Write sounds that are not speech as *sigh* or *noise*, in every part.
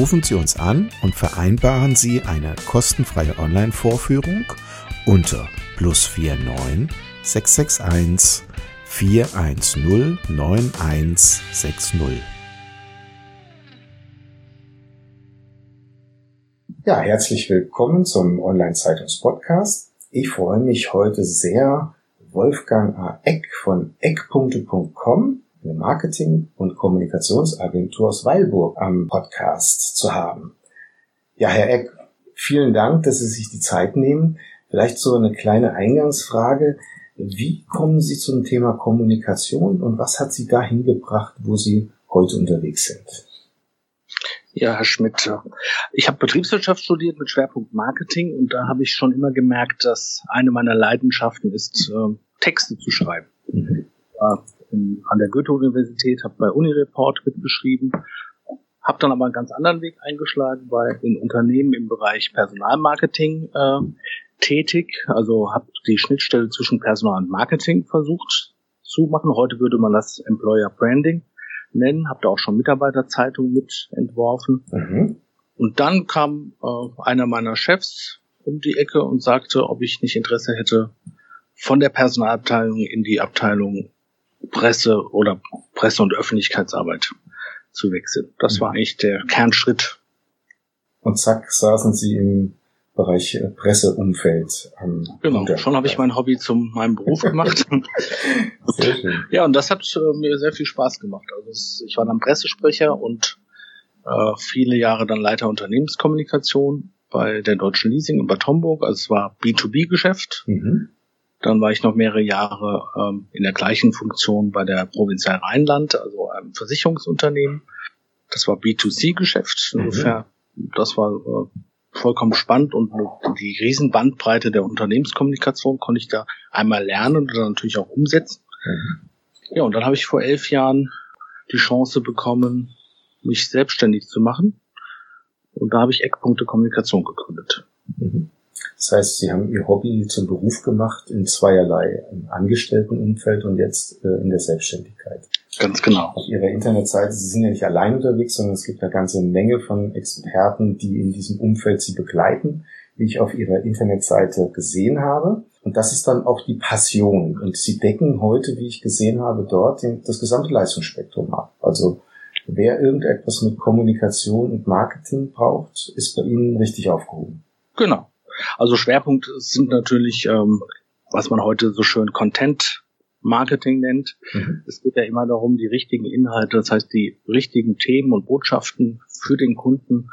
Rufen Sie uns an und vereinbaren Sie eine kostenfreie Online-Vorführung unter plus 49 661 410 9160. Ja, herzlich willkommen zum Online-Zeitungs-Podcast. Ich freue mich heute sehr, Wolfgang A. Eck von eckpunkte.com eine Marketing- und Kommunikationsagentur aus Weilburg am Podcast zu haben. Ja, Herr Eck, vielen Dank, dass Sie sich die Zeit nehmen. Vielleicht so eine kleine Eingangsfrage. Wie kommen Sie zum Thema Kommunikation und was hat Sie dahin gebracht, wo Sie heute unterwegs sind? Ja, Herr Schmidt, ich habe Betriebswirtschaft studiert mit Schwerpunkt Marketing und da habe ich schon immer gemerkt, dass eine meiner Leidenschaften ist, äh, Texte zu schreiben. Mhm in, an der Goethe-Universität, habe bei Unireport mitgeschrieben, habe dann aber einen ganz anderen Weg eingeschlagen, bei in Unternehmen im Bereich Personalmarketing äh, tätig, also habe die Schnittstelle zwischen Personal und Marketing versucht zu machen. Heute würde man das Employer Branding nennen, habe da auch schon Mitarbeiterzeitungen mit entworfen. Mhm. Und dann kam äh, einer meiner Chefs um die Ecke und sagte, ob ich nicht Interesse hätte, von der Personalabteilung in die Abteilung Presse oder Presse- und Öffentlichkeitsarbeit zu wechseln. Das mhm. war eigentlich der Kernschritt. Und zack, saßen Sie im Bereich äh, Presseumfeld. Am genau, schon habe ich mein Hobby zum meinem Beruf gemacht. *laughs* sehr schön. Ja, und das hat äh, mir sehr viel Spaß gemacht. Also es, ich war dann Pressesprecher und äh, viele Jahre dann Leiter Unternehmenskommunikation bei der Deutschen Leasing in Bad Homburg. Also es war B2B-Geschäft. Mhm. Dann war ich noch mehrere Jahre ähm, in der gleichen Funktion bei der Provinzial Rheinland, also einem Versicherungsunternehmen. Das war B2C-Geschäft. Mhm. Insofern, mhm. das war äh, vollkommen spannend und die Riesenbandbreite der Unternehmenskommunikation konnte ich da einmal lernen und dann natürlich auch umsetzen. Mhm. Ja, und dann habe ich vor elf Jahren die Chance bekommen, mich selbstständig zu machen. Und da habe ich Eckpunkte Kommunikation gegründet. Mhm. Das heißt, Sie haben Ihr Hobby zum Beruf gemacht in zweierlei, im Angestelltenumfeld und jetzt äh, in der Selbstständigkeit. Ganz genau. Auf Ihrer Internetseite, Sie sind ja nicht allein unterwegs, sondern es gibt eine ganze Menge von Experten, die in diesem Umfeld Sie begleiten, wie ich auf Ihrer Internetseite gesehen habe. Und das ist dann auch die Passion. Und Sie decken heute, wie ich gesehen habe, dort das gesamte Leistungsspektrum ab. Also wer irgendetwas mit Kommunikation und Marketing braucht, ist bei Ihnen richtig aufgehoben. Genau. Also Schwerpunkt sind natürlich, ähm, was man heute so schön Content Marketing nennt. Mhm. Es geht ja immer darum, die richtigen Inhalte, das heißt die richtigen Themen und Botschaften für den Kunden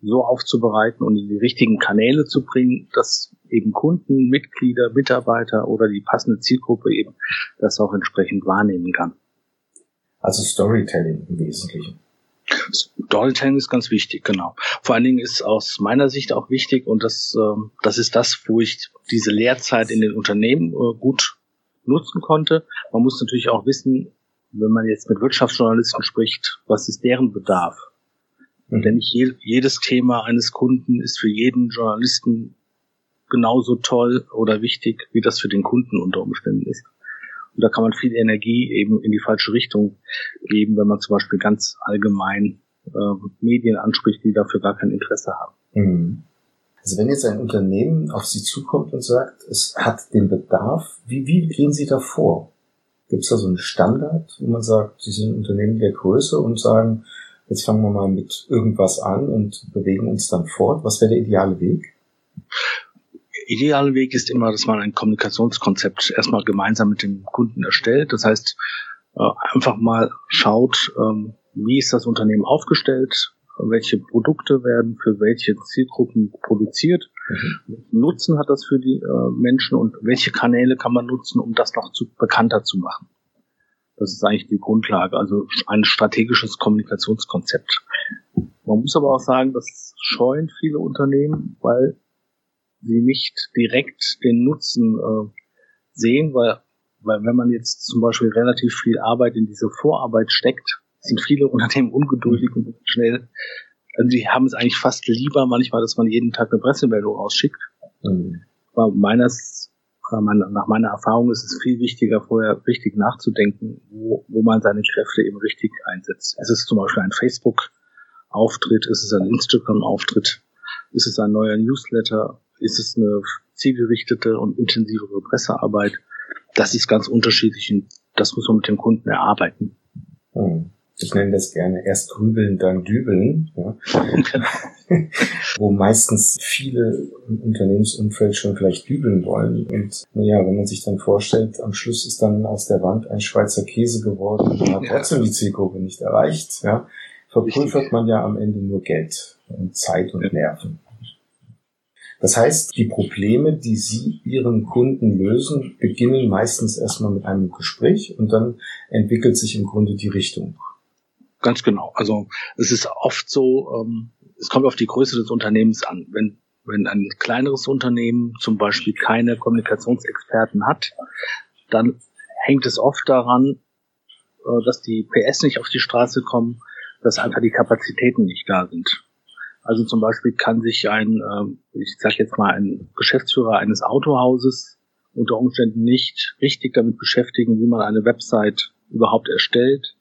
so aufzubereiten und in die richtigen Kanäle zu bringen, dass eben Kunden, Mitglieder, Mitarbeiter oder die passende Zielgruppe eben das auch entsprechend wahrnehmen kann. Also Storytelling im Wesentlichen. Storytelling ist ganz wichtig, genau. Vor allen Dingen ist aus meiner Sicht auch wichtig und das, ähm, das ist das, wo ich diese Lehrzeit in den Unternehmen äh, gut nutzen konnte. Man muss natürlich auch wissen, wenn man jetzt mit Wirtschaftsjournalisten spricht, was ist deren Bedarf? Mhm. Denn nicht je, jedes Thema eines Kunden ist für jeden Journalisten genauso toll oder wichtig, wie das für den Kunden unter Umständen ist. Und da kann man viel Energie eben in die falsche Richtung geben, wenn man zum Beispiel ganz allgemein äh, Medien anspricht, die dafür gar kein Interesse haben. Mhm. Also wenn jetzt ein Unternehmen auf Sie zukommt und sagt, es hat den Bedarf, wie, wie gehen Sie da vor? Gibt es da so einen Standard, wo man sagt, Sie sind ein Unternehmen der Größe und sagen, jetzt fangen wir mal mit irgendwas an und bewegen uns dann fort? Was wäre der ideale Weg? ideale Weg ist immer, dass man ein Kommunikationskonzept erstmal gemeinsam mit dem Kunden erstellt. Das heißt, äh, einfach mal schaut, ähm, wie ist das Unternehmen aufgestellt, welche Produkte werden für welche Zielgruppen produziert, mhm. Nutzen hat das für die äh, Menschen und welche Kanäle kann man nutzen, um das noch zu, bekannter zu machen. Das ist eigentlich die Grundlage, also ein strategisches Kommunikationskonzept. Man muss aber auch sagen, das scheuen viele Unternehmen, weil sie nicht direkt den Nutzen äh, sehen, weil, weil wenn man jetzt zum Beispiel relativ viel Arbeit in diese Vorarbeit steckt, sind viele Unternehmen ungeduldig und schnell. Also die haben es eigentlich fast lieber manchmal, dass man jeden Tag eine Pressemeldung rausschickt. Mhm. Aber meines, nach meiner Erfahrung ist es viel wichtiger, vorher richtig nachzudenken, wo, wo man seine Kräfte eben richtig einsetzt. Es ist zum Beispiel ein Facebook-Auftritt, ist es ein Instagram-Auftritt, ist es ein neuer Newsletter, ist es eine zielgerichtete und intensivere Pressearbeit. Das ist ganz unterschiedlich und das muss man mit dem Kunden erarbeiten. Mhm ich nenne das gerne erst grübeln, dann dübeln, ja. *laughs* wo meistens viele im Unternehmensumfeld schon vielleicht dübeln wollen. Und naja, wenn man sich dann vorstellt, am Schluss ist dann aus der Wand ein Schweizer Käse geworden und man hat trotzdem die Zielgruppe nicht erreicht, ja, verpulvert man ja am Ende nur Geld und Zeit und Nerven. Das heißt, die Probleme, die Sie Ihren Kunden lösen, beginnen meistens erstmal mit einem Gespräch und dann entwickelt sich im Grunde die Richtung. Ganz genau. Also es ist oft so, ähm, es kommt auf die Größe des Unternehmens an. Wenn, wenn ein kleineres Unternehmen zum Beispiel keine Kommunikationsexperten hat, dann hängt es oft daran, äh, dass die PS nicht auf die Straße kommen, dass einfach die Kapazitäten nicht da sind. Also zum Beispiel kann sich ein, äh, ich sage jetzt mal, ein Geschäftsführer eines Autohauses unter Umständen nicht richtig damit beschäftigen, wie man eine Website überhaupt erstellt,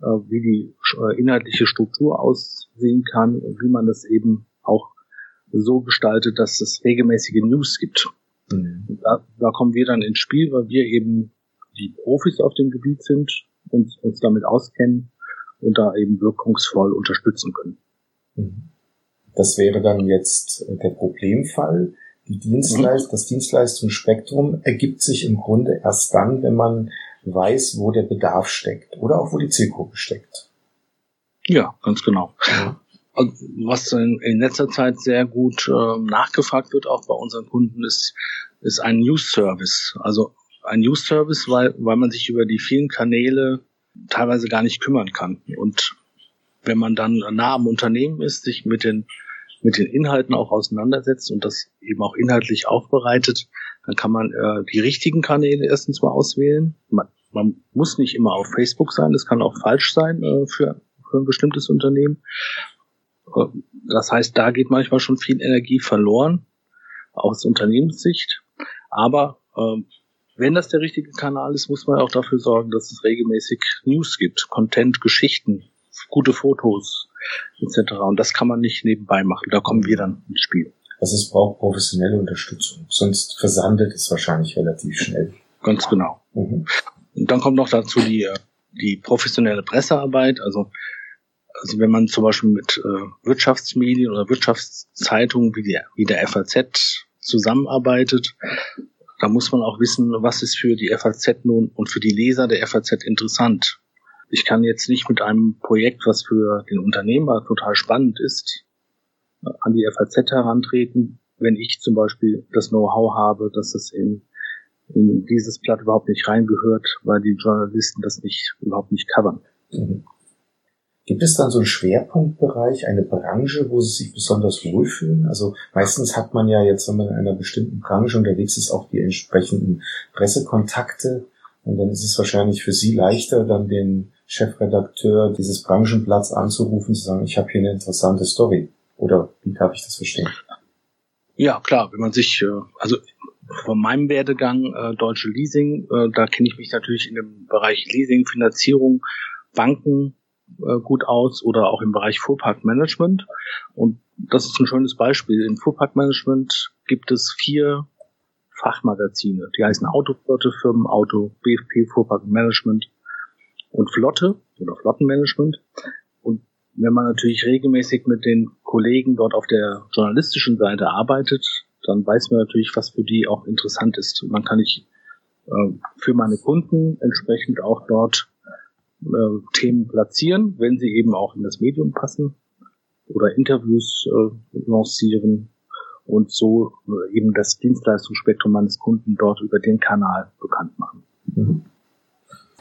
wie die äh, inhaltliche Struktur aussehen kann und wie man das eben auch so gestaltet, dass es regelmäßige News gibt. Mhm. Da, da, kommen wir dann ins Spiel, weil wir eben die Profis auf dem Gebiet sind und uns damit auskennen und da eben wirkungsvoll unterstützen können. Mhm. Das wäre dann jetzt der Problemfall. Die Dienstleist mhm. Das Dienstleistungsspektrum ergibt sich im Grunde erst dann, wenn man weiß, wo der Bedarf steckt oder auch wo die Zielgruppe steckt. Ja, ganz genau. Ja. Was in, in, letzter Zeit sehr gut äh, nachgefragt wird, auch bei unseren Kunden, ist, ist ein News-Service. Also ein News-Service, weil, weil man sich über die vielen Kanäle teilweise gar nicht kümmern kann. Und wenn man dann nah am Unternehmen ist, sich mit den mit den Inhalten auch auseinandersetzt und das eben auch inhaltlich aufbereitet, dann kann man äh, die richtigen Kanäle erstens mal auswählen. Man, man muss nicht immer auf Facebook sein, das kann auch falsch sein äh, für, für ein bestimmtes Unternehmen. Äh, das heißt, da geht manchmal schon viel Energie verloren aus Unternehmenssicht. Aber äh, wenn das der richtige Kanal ist, muss man auch dafür sorgen, dass es regelmäßig News gibt, Content, Geschichten, gute Fotos etc. Und das kann man nicht nebenbei machen. Da kommen wir dann ins Spiel. Also es braucht professionelle Unterstützung. Sonst versandet es wahrscheinlich relativ schnell. Ganz genau. Mhm. Und dann kommt noch dazu die, äh, die professionelle Pressearbeit. Also, also wenn man zum Beispiel mit äh, Wirtschaftsmedien oder Wirtschaftszeitungen wie, die, wie der FAZ zusammenarbeitet, da muss man auch wissen, was ist für die FAZ nun und für die Leser der FAZ interessant. Ich kann jetzt nicht mit einem Projekt, was für den Unternehmer total spannend ist, an die FAZ herantreten, wenn ich zum Beispiel das Know-how habe, dass es in, in dieses Blatt überhaupt nicht reingehört, weil die Journalisten das nicht überhaupt nicht covern. Mhm. Gibt es dann so einen Schwerpunktbereich, eine Branche, wo Sie sich besonders wohlfühlen? Also meistens hat man ja jetzt, wenn man in einer bestimmten Branche unterwegs ist, auch die entsprechenden Pressekontakte. Und dann ist es wahrscheinlich für Sie leichter, dann den Chefredakteur dieses Branchenblatts anzurufen, zu sagen, ich habe hier eine interessante Story. Oder wie darf ich das verstehen? Ja, klar, wenn man sich, äh, also von meinem Werdegang äh, Deutsche Leasing, äh, da kenne ich mich natürlich in dem Bereich Leasing, Finanzierung, Banken äh, gut aus oder auch im Bereich Fuhrparkmanagement. Und das ist ein schönes Beispiel. Im Fuhrparkmanagement gibt es vier Fachmagazine. Die heißen Autoflottefirmen, Auto, BFP, Fuhrparkmanagement und Flotte oder Flottenmanagement. Wenn man natürlich regelmäßig mit den Kollegen dort auf der journalistischen Seite arbeitet, dann weiß man natürlich, was für die auch interessant ist. Dann kann ich äh, für meine Kunden entsprechend auch dort äh, Themen platzieren, wenn sie eben auch in das Medium passen oder Interviews äh, lancieren und so äh, eben das Dienstleistungsspektrum meines Kunden dort über den Kanal bekannt machen. Mhm.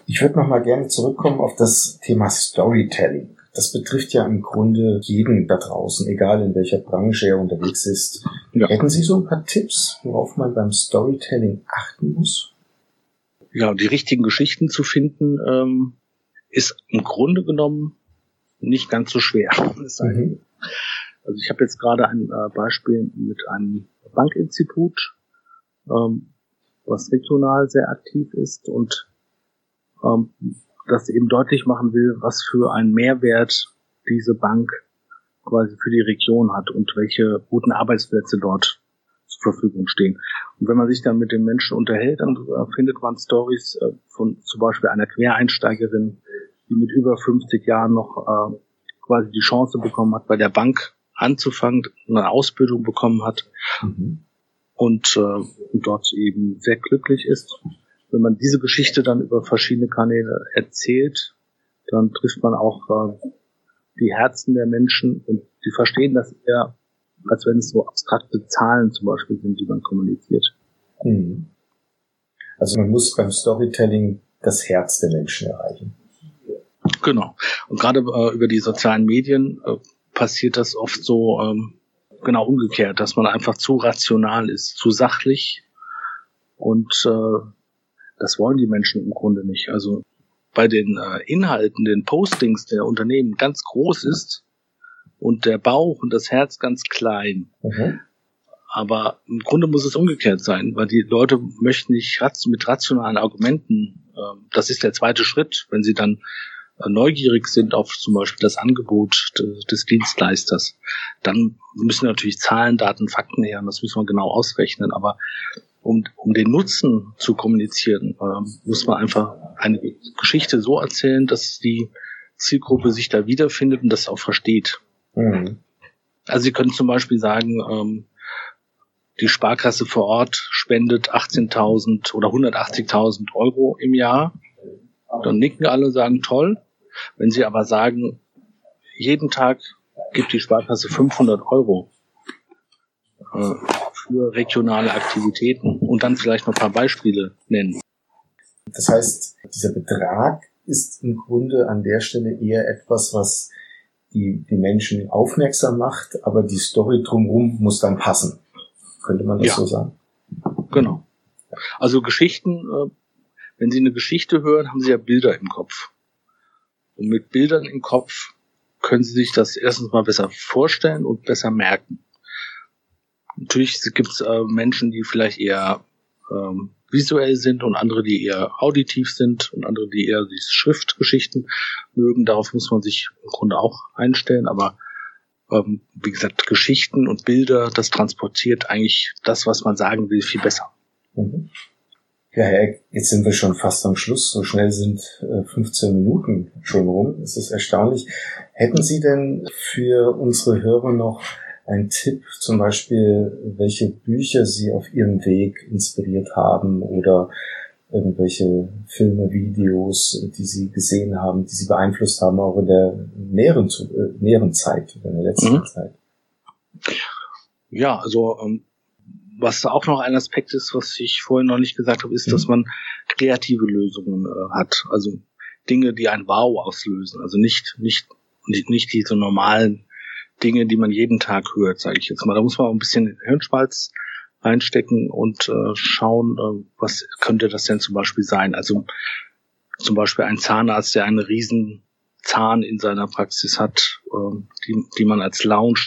Ich würde noch mal gerne zurückkommen auf das Thema Storytelling. Das betrifft ja im Grunde jeden da draußen, egal in welcher Branche er unterwegs ist. Ja. Hätten Sie so ein paar Tipps, worauf man beim Storytelling achten muss? Ja, die richtigen Geschichten zu finden, ähm, ist im Grunde genommen nicht ganz so schwer. *laughs* Mhm. Also ich habe jetzt gerade ein äh, Beispiel mit einem Bankinstitut, ähm, was regional sehr aktiv ist und ähm, das eben deutlich machen will, was für einen Mehrwert diese Bank quasi für die Region hat und welche guten Arbeitsplätze dort zur Verfügung stehen. Und wenn man sich dann mit den Menschen unterhält, dann äh, findet man Stories äh, von zum Beispiel einer Quereinsteigerin, die mit über 50 Jahren noch äh, quasi die Chance bekommen hat, bei der Bank anzufangen, eine Ausbildung bekommen hat mhm. und, äh, und dort eben sehr glücklich ist. Wenn man diese Geschichte dann über verschiedene Kanäle erzählt, dann trifft man auch äh, die Herzen der Menschen und die verstehen das eher, als wenn es so abstrakte Zahlen zum Beispiel sind, die man kommuniziert. Mhm. Also man muss beim Storytelling das Herz der Menschen erreichen. Genau. Und gerade äh, über die sozialen Medien äh, passiert das oft so ähm, genau umgekehrt, dass man einfach zu rational ist, zu sachlich und äh, das wollen die Menschen im Grunde nicht. Also bei den äh, Inhalten, den Postings der Unternehmen ganz groß ist und der Bauch und das Herz ganz klein. Mhm. Aber im Grunde muss es umgekehrt sein, weil die Leute möchten nicht mit rationalen Argumenten, äh, das ist der zweite Schritt, wenn sie dann äh, neugierig sind auf zum Beispiel das Angebot des, des Dienstleisters, dann müssen natürlich Zahlen, Daten, Fakten her, und das müssen wir genau ausrechnen. Aber um, um den Nutzen zu kommunizieren, äh, muss man einfach eine Geschichte so erzählen, dass die Zielgruppe sich da wiederfindet und das auch versteht. Mhm. Also Sie können zum Beispiel sagen, ähm, die Sparkasse vor Ort spendet 18.000 oder 180.000 Euro im Jahr. Dann nicken alle und sagen toll. Wenn Sie aber sagen, jeden Tag gibt die Sparkasse 500 Euro äh, für regionale Aktivitäten und dann vielleicht noch ein paar Beispiele nennen. Das heißt, dieser Betrag ist im Grunde an der Stelle eher etwas, was die, die Menschen aufmerksam macht, aber die Story drumherum muss dann passen. Könnte man das ja. so sagen? Genau. Also Geschichten, äh, wenn Sie eine Geschichte hören, haben Sie ja Bilder im Kopf. Und mit Bildern im Kopf können Sie sich das erstens mal besser vorstellen und besser merken. Natürlich gibt es äh, Menschen, die vielleicht eher ähm, visuell sind und andere, die eher auditiv sind und andere, die eher die Schriftgeschichten mögen. Darauf muss man sich im Grunde auch einstellen. Aber ähm, wie gesagt, Geschichten und Bilder, das transportiert eigentlich das, was man sagen will, viel besser. Mhm. Ja, Herr jetzt sind wir schon fast am Schluss. So schnell sind äh, 15 Minuten schon rum. Es ist erstaunlich. Hätten Sie denn für unsere Hörer noch ein Tipp, zum Beispiel, welche Bücher Sie auf Ihrem Weg inspiriert haben oder irgendwelche Filme, Videos, die Sie gesehen haben, die Sie beeinflusst haben, auch in der näheren, äh, näheren Zeit, in der letzten mhm. Zeit? Ja, also ähm, was auch noch ein Aspekt ist, was ich vorhin noch nicht gesagt habe, ist, mhm. dass man kreative Lösungen äh, hat. Also Dinge, die ein Wow auslösen. Also nicht, nicht, nicht, nicht diese normalen Dinge, die man jeden Tag hört, sage ich jetzt mal. Da muss man auch ein bisschen Hirnschmalz reinstecken und äh, schauen, äh, was könnte das denn zum Beispiel sein. Also zum Beispiel ein Zahnarzt, der einen riesen Zahn in seiner Praxis hat, äh, die, die man als Lounge,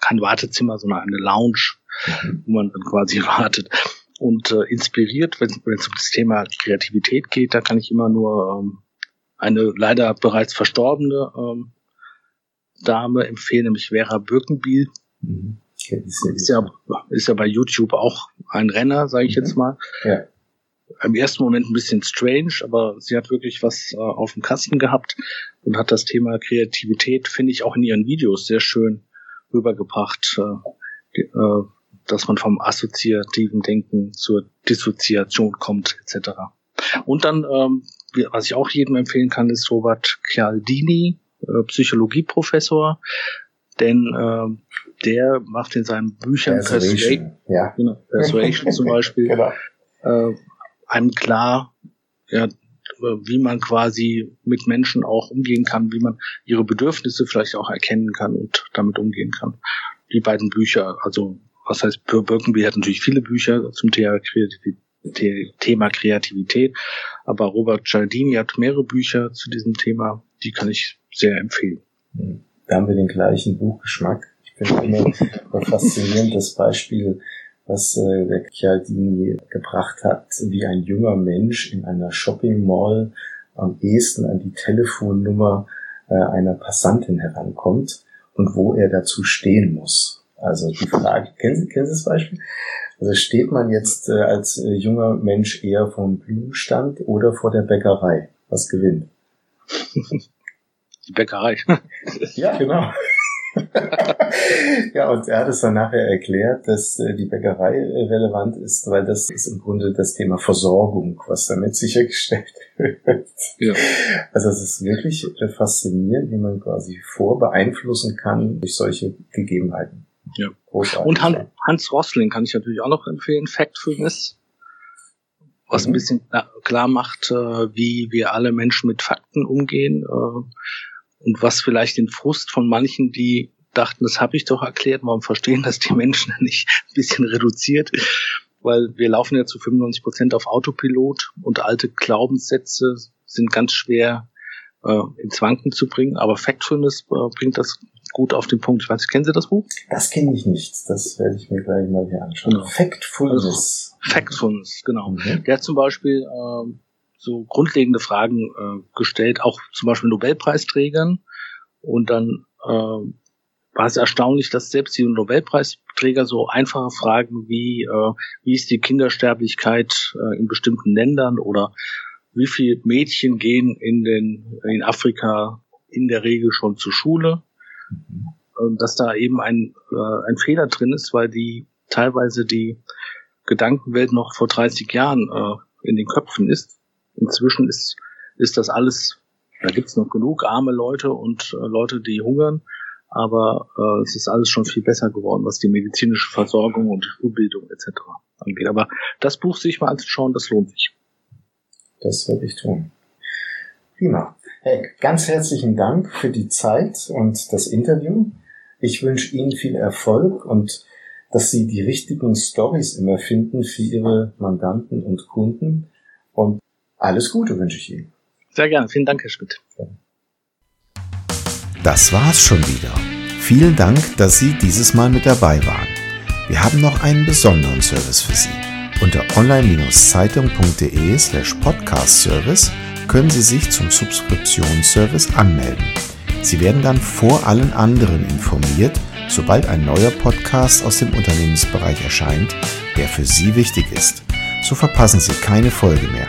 kein Wartezimmer, sondern eine Lounge, mhm. wo man dann quasi *laughs* wartet. Und äh, inspiriert, wenn es um das Thema Kreativität geht, da kann ich immer nur ähm, eine leider bereits verstorbene ähm, Dame empfehlen, nämlich Vera Birkenbiel. Mhm. Ist ja, ist ja bei YouTube auch ein Renner, sage ich mhm. jetzt mal. Ja. Im ersten Moment ein bisschen strange, aber sie hat wirklich was äh, auf dem Kasten gehabt und hat das Thema Kreativität, finde ich, auch in ihren Videos sehr schön rübergebracht. Äh, die, äh, dass man vom assoziativen Denken zur Dissoziation kommt, etc. Und dann, ähm, was ich auch jedem empfehlen kann, ist Robert Chialdini, äh, Psychologieprofessor, denn äh, der macht in seinen Büchern Persuasion, ja. genau, Persuasion zum *laughs* Beispiel genau. äh, einem klar, ja, wie man quasi mit Menschen auch umgehen kann, wie man ihre Bedürfnisse vielleicht auch erkennen kann und damit umgehen kann. Die beiden Bücher, also was heißt, Birkenby hat natürlich viele Bücher zum Thema Kreativität, aber Robert Cialdini hat mehrere Bücher zu diesem Thema, die kann ich sehr empfehlen. Da haben wir den gleichen Buchgeschmack. Ich finde immer ein faszinierendes Beispiel, was äh, der Chialdini gebracht hat, wie ein junger Mensch in einer Shopping Mall am ehesten an die Telefonnummer äh, einer Passantin herankommt und wo er dazu stehen muss. Also die Frage, kennen Sie, kennen Sie das Beispiel? Also steht man jetzt äh, als äh, junger Mensch eher vom Blumenstand oder vor der Bäckerei? Was gewinnt? *laughs* Die Bäckerei. *laughs* ja, genau. *laughs* ja, und er hat es dann nachher erklärt, dass äh, die Bäckerei äh, relevant ist, weil das ist im Grunde das Thema Versorgung, was damit sichergestellt *laughs* wird. Ja. Also es ist wirklich äh, faszinierend, wie man quasi vorbeeinflussen kann durch solche Gegebenheiten. Ja. Großartig. Und Han Hans Rossling kann ich natürlich auch noch empfehlen, Factfulness, was mhm. ein bisschen klar macht, wie wir alle Menschen mit Fakten umgehen und was vielleicht den Frust von manchen, die dachten, das habe ich doch erklärt, warum verstehen das die Menschen *laughs* nicht ein bisschen reduziert, weil wir laufen ja zu 95 Prozent auf Autopilot und alte Glaubenssätze sind ganz schwer äh, ins Wanken zu bringen, aber Factfulness äh, bringt das gut auf den Punkt. Ich weiß, kennen Sie das Buch? Das kenne ich nicht. Das werde ich mir gleich mal hier anschauen. Genau. Factfulness. Also, Factfulness, genau. Mhm. Der hat zum Beispiel äh, so grundlegende Fragen äh, gestellt, auch zum Beispiel Nobelpreisträgern. Und dann äh, war es erstaunlich, dass selbst die Nobelpreisträger so einfache Fragen wie, äh, wie ist die Kindersterblichkeit äh, in bestimmten Ländern oder wie viele Mädchen gehen in den in Afrika in der Regel schon zur Schule, und dass da eben ein, äh, ein Fehler drin ist, weil die teilweise die Gedankenwelt noch vor 30 Jahren äh, in den Köpfen ist Inzwischen ist, ist das alles, da gibt's noch genug arme Leute und äh, Leute, die hungern, aber äh, es ist alles schon viel besser geworden, was die medizinische Versorgung und Schulbildung etc. angeht. Aber das Buch sich mal anzuschauen, das lohnt sich. Das werde ich tun. Prima. Hey, ganz herzlichen Dank für die Zeit und das Interview. Ich wünsche Ihnen viel Erfolg und dass Sie die richtigen Stories immer finden für Ihre Mandanten und Kunden. Und alles Gute wünsche ich Ihnen. Sehr gerne. Vielen Dank, Herr Schmidt. Das war's schon wieder. Vielen Dank, dass Sie dieses Mal mit dabei waren. Wir haben noch einen besonderen Service für Sie. Unter online-zeitung.de slash podcast-service können Sie sich zum Subskriptionsservice anmelden. Sie werden dann vor allen anderen informiert, sobald ein neuer Podcast aus dem Unternehmensbereich erscheint, der für Sie wichtig ist. So verpassen Sie keine Folge mehr.